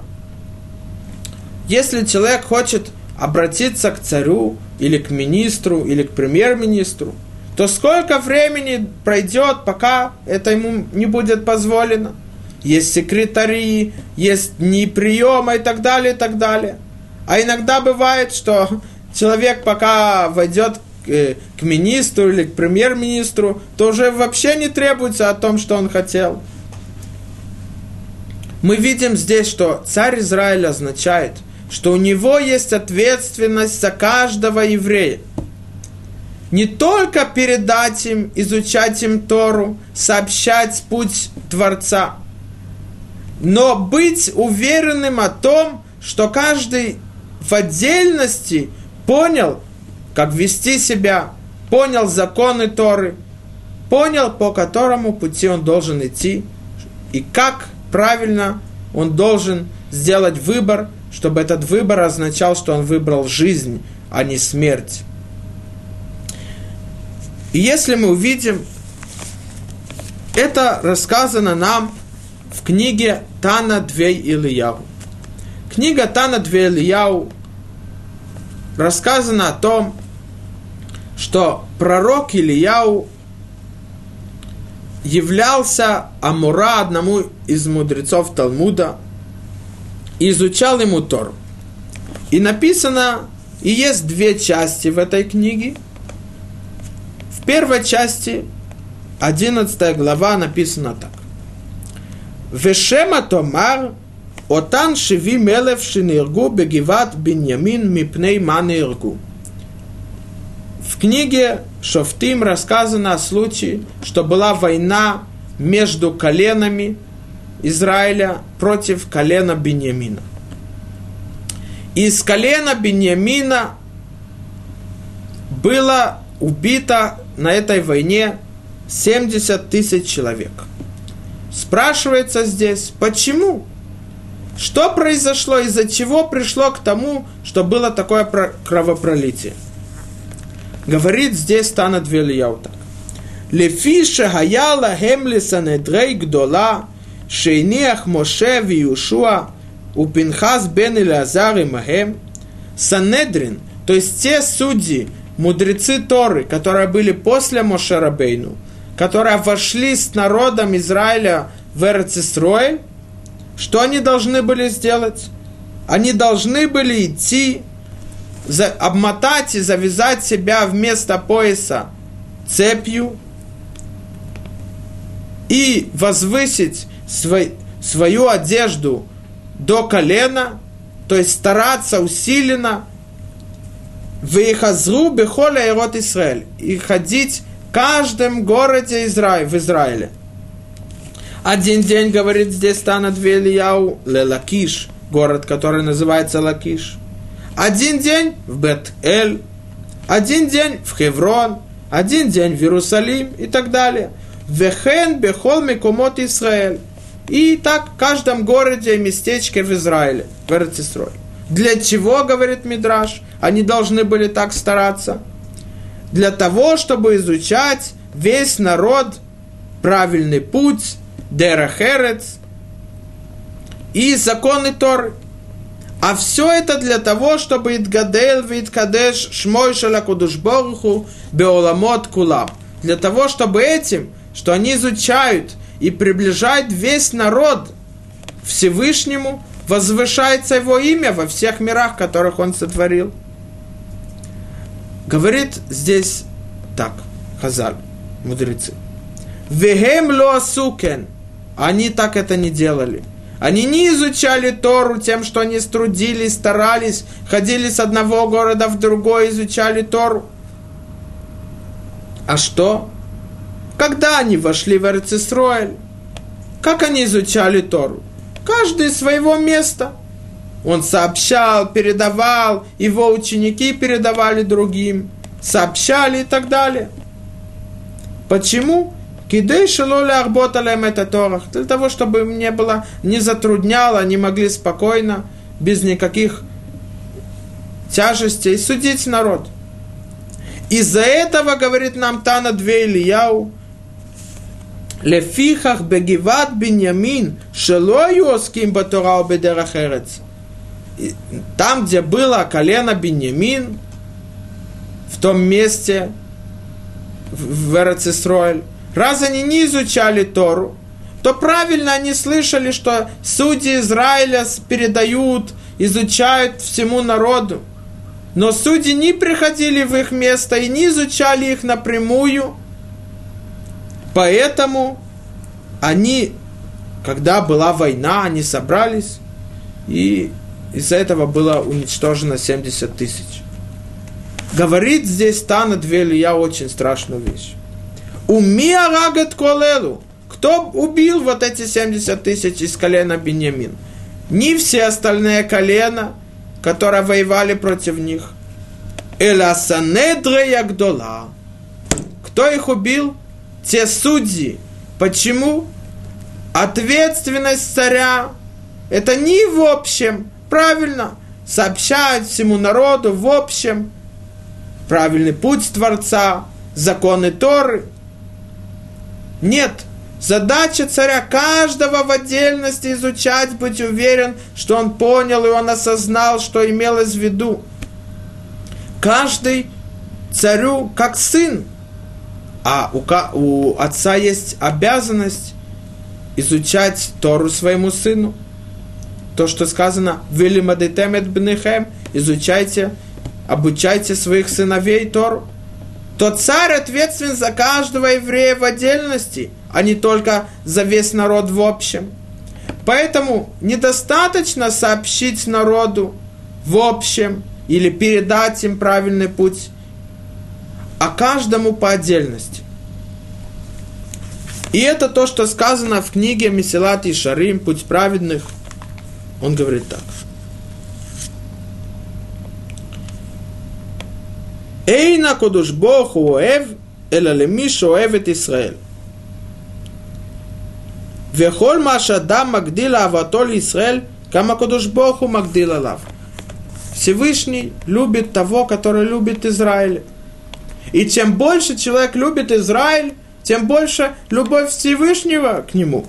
если человек хочет обратиться к царю или к министру или к премьер-министру, то сколько времени пройдет, пока это ему не будет позволено? Есть секретари, есть дни приема и так далее, и так далее. А иногда бывает, что человек пока войдет к, э, к министру или к премьер-министру, то уже вообще не требуется о том, что он хотел. Мы видим здесь, что царь Израиля означает, что у него есть ответственность за каждого еврея. Не только передать им, изучать им Тору, сообщать путь Творца, но быть уверенным о том, что каждый в отдельности понял, как вести себя, понял законы Торы, понял, по которому пути он должен идти, и как правильно он должен сделать выбор, чтобы этот выбор означал, что он выбрал жизнь, а не смерть. И если мы увидим, это рассказано нам в книге Тана Двей Ильяу. Книга Тана Двей Ильяу рассказано о том, что пророк Ильяу являлся Амура, одному из мудрецов Талмуда, и изучал ему Тор. И написано, и есть две части в этой книге. В первой части, 11 глава, написано так. Вешема Томар, Отан Шиви Мелев Шиниргу Бегиват Беньямин Мипней Маниргу. В книге Шофтим рассказано о случае, что была война между коленами Израиля против колена Беньямина. Из колена Беньямина было убито на этой войне 70 тысяч человек. Спрашивается здесь, почему? Что произошло, из-за чего пришло к тому, что было такое кровопролитие? Говорит здесь Тана Двильяу так. Лефиша хаяла хемли санедрей гдола, шейниах Моше виюшуа, у Пинхас бен Илазар и Махем, Санедрин, то есть те судьи, мудрецы Торы, которые были после Мошерабейну, которые вошли с народом Израиля в Эрцисроэль, что они должны были сделать? Они должны были идти за, обмотать и завязать себя вместо пояса цепью и возвысить свой, свою одежду до колена, то есть стараться усиленно Вейхазру бехоля ирот Израиль и ходить в каждом городе Израиль, в Израиле. Один день, говорит здесь Танат Вельяу, Лелакиш, город, который называется Лакиш один день в Бет-Эль, один день в Хеврон, один день в Иерусалим и так далее. Вехен бехол мекомот Израиль. И так в каждом городе и местечке в Израиле, в Эрцисрой. Для чего, говорит Мидраш, они должны были так стараться? Для того, чтобы изучать весь народ, правильный путь, Дерахерец и законы Торы. А все это для того, чтобы Идгадел Виткадеш Шмой Шалакудушборуху Беоламот Кулам. Для того, чтобы этим, что они изучают и приближают весь народ Всевышнему, возвышается его имя во всех мирах, которых он сотворил. Говорит здесь так, Хазаль, мудрецы. Вехем лоасукен. Они так это не делали. Они не изучали Тору тем, что они струдились, старались, ходили с одного города в другой, изучали Тору. А что? Когда они вошли в Эрцисроэль? Как они изучали Тору? Каждый из своего места. Он сообщал, передавал, его ученики передавали другим, сообщали и так далее. Почему? Кидей шелоля арботалем это торах. Для того, чтобы им не было, не затрудняло, они могли спокойно, без никаких тяжестей судить народ. Из-за этого, говорит нам Тана Две Ильяу, Лефихах бегиват биньямин, шелою оским батора бедерахерец. там, где было колено Беньямин, в том месте, в Эрцисроэль, раз они не изучали Тору, то правильно они слышали, что судьи Израиля передают, изучают всему народу. Но судьи не приходили в их место и не изучали их напрямую. Поэтому они, когда была война, они собрались, и из-за этого было уничтожено 70 тысяч. Говорит здесь Тана Двелия очень страшную вещь. Умия рагат колелу. Кто убил вот эти 70 тысяч из колена Беньямин? Не все остальные колена, которые воевали против них. Эла санедре ягдола. Кто их убил? Те судьи. Почему? Ответственность царя. Это не в общем. Правильно. Сообщают всему народу в общем. Правильный путь Творца. Законы Торы. Нет, Задача царя каждого в отдельности изучать, быть уверен, что он понял и он осознал, что имелось в виду. Каждый царю как сын, а у, у отца есть обязанность изучать Тору своему сыну. То, что сказано, «Вилимадитемет бнехем» изучайте, обучайте своих сыновей Тору то царь ответственен за каждого еврея в отдельности, а не только за весь народ в общем. Поэтому недостаточно сообщить народу в общем или передать им правильный путь, а каждому по отдельности. И это то, что сказано в книге Месилат и Шарим, Путь праведных. Он говорит так – Эйна кодуш боху оэв, эла леми шоэвет Исраэль. Вехоль маша дам магдила аватоль Исраэль, кама кодуш У магдила лав. Всевышний любит того, который любит Израиль. И чем больше человек любит Израиль, тем больше любовь Всевышнего к нему.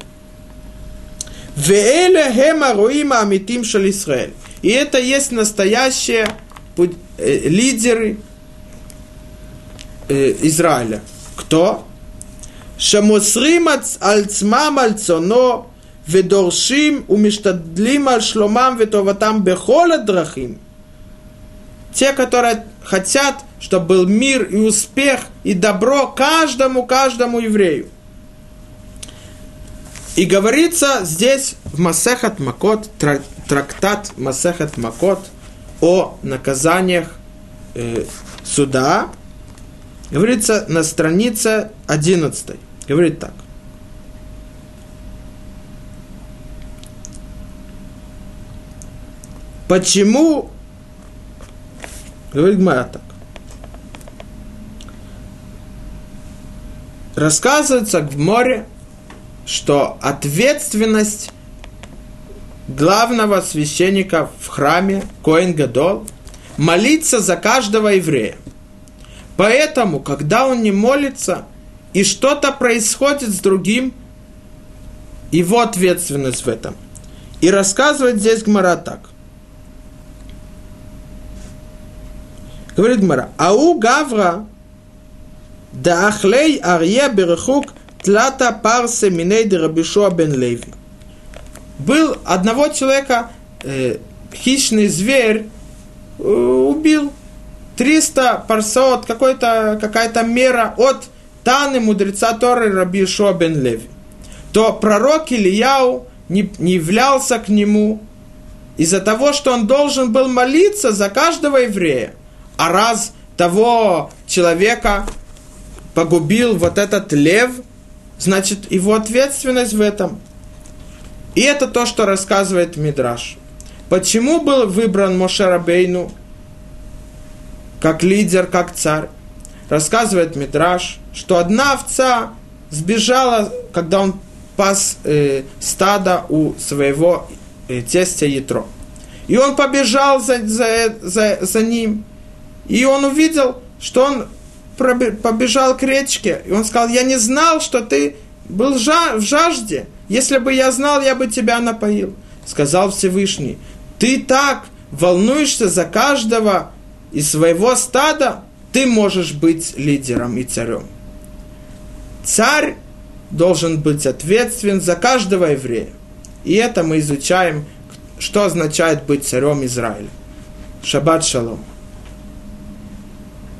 И это есть настоящие э, лидеры э, Израиля. Кто? Шамусрим альцмам альцоно ведоршим умештадлим аль шломам ветоватам бехола драхим. Те, которые хотят, чтобы был мир и успех и добро каждому, каждому еврею. И говорится здесь в Масехат Макот, трактат Масехат Макот о наказаниях э, суда, Говорится на странице 11. Говорит так. Почему, говорит Гмара так, рассказывается в море, что ответственность главного священника в храме Коэн Гадол молиться за каждого еврея. Поэтому, когда он не молится, и что-то происходит с другим, его ответственность в этом. И рассказывает здесь Гмара так. Говорит Гмара, ау гавра да ахлей арье берехук тлата парсе миней дерабишуа бен леви. Был одного человека э, хищный зверь э, убил 300 парсот, какой-то, какая-то мера от Таны, мудреца Торы, Раби Ишуа бен Леви, то пророк Ильяу не, не являлся к нему из-за того, что он должен был молиться за каждого еврея. А раз того человека погубил вот этот лев, значит, его ответственность в этом. И это то, что рассказывает Мидраш. Почему был выбран Мошерабейну как лидер, как царь. Рассказывает Мидраш, что одна овца сбежала, когда он пас э, стадо у своего э, тестя Ятро. И он побежал за, за, за, за ним. И он увидел, что он побежал к речке. И он сказал, я не знал, что ты был в жажде. Если бы я знал, я бы тебя напоил. Сказал Всевышний, ты так волнуешься за каждого из своего стада, ты можешь быть лидером и царем. Царь должен быть ответственен за каждого еврея. И это мы изучаем, что означает быть царем Израиля. Шаббат шалом.